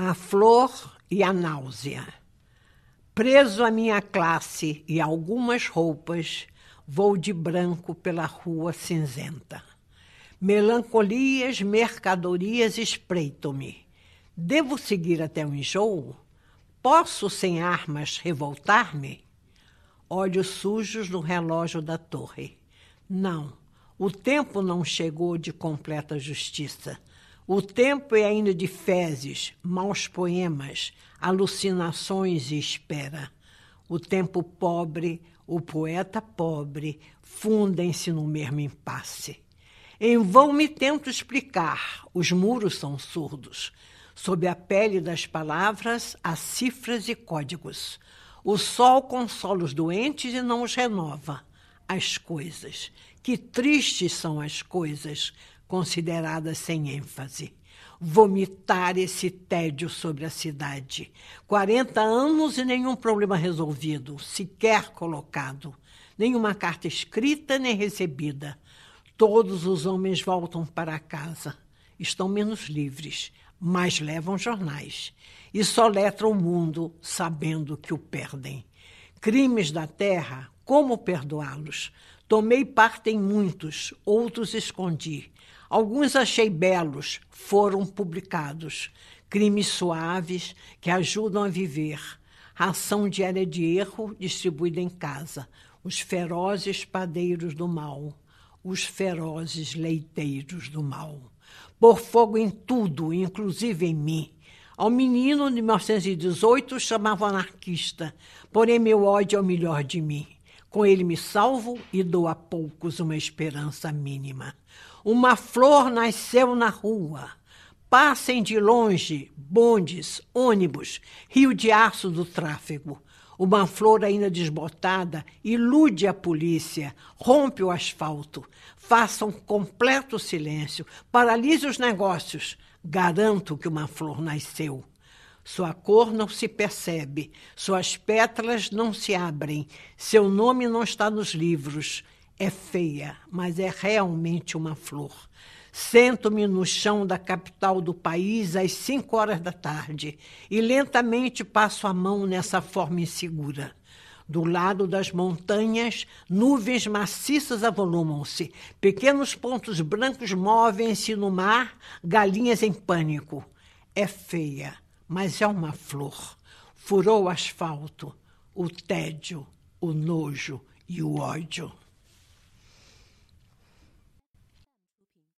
A flor e a náusea. Preso à minha classe e algumas roupas, vou de branco pela rua cinzenta. Melancolias, mercadorias espreitam-me. Devo seguir até o enjoo? Posso, sem armas, revoltar-me? Olhos sujos no relógio da torre. Não, o tempo não chegou de completa justiça. O tempo é ainda de fezes, maus poemas, alucinações e espera. O tempo pobre, o poeta pobre, fundem-se no mesmo impasse. Em vão me tento explicar, os muros são surdos. Sob a pele das palavras, há cifras e códigos. O sol consola os doentes e não os renova. As coisas. Que tristes são as coisas, consideradas sem ênfase. Vomitar esse tédio sobre a cidade. 40 anos e nenhum problema resolvido, sequer colocado. Nenhuma carta escrita nem recebida. Todos os homens voltam para casa. Estão menos livres, mas levam jornais. E soletram o mundo sabendo que o perdem. Crimes da terra, como perdoá-los? Tomei parte em muitos, outros escondi. Alguns achei belos, foram publicados. Crimes suaves que ajudam a viver. Ração diária de erro distribuída em casa. Os ferozes padeiros do mal. Os ferozes leiteiros do mal. Por fogo em tudo, inclusive em mim. Ao menino de 1918 chamava anarquista, porém meu ódio é o melhor de mim. Com ele me salvo e dou a poucos uma esperança mínima. Uma flor nasceu na rua. Passem de longe bondes, ônibus, rio de aço do tráfego. Uma flor ainda desbotada ilude a polícia, rompe o asfalto, faça um completo silêncio, paralise os negócios. Garanto que uma flor nasceu. Sua cor não se percebe, suas pétalas não se abrem, seu nome não está nos livros. É feia, mas é realmente uma flor. Sento-me no chão da capital do país às cinco horas da tarde e lentamente passo a mão nessa forma insegura. Do lado das montanhas, nuvens maciças avolumam-se. Pequenos pontos brancos movem-se no mar, galinhas em pânico. É feia mas é uma flor. Furou o asfalto, o tédio, o nojo e o ódio.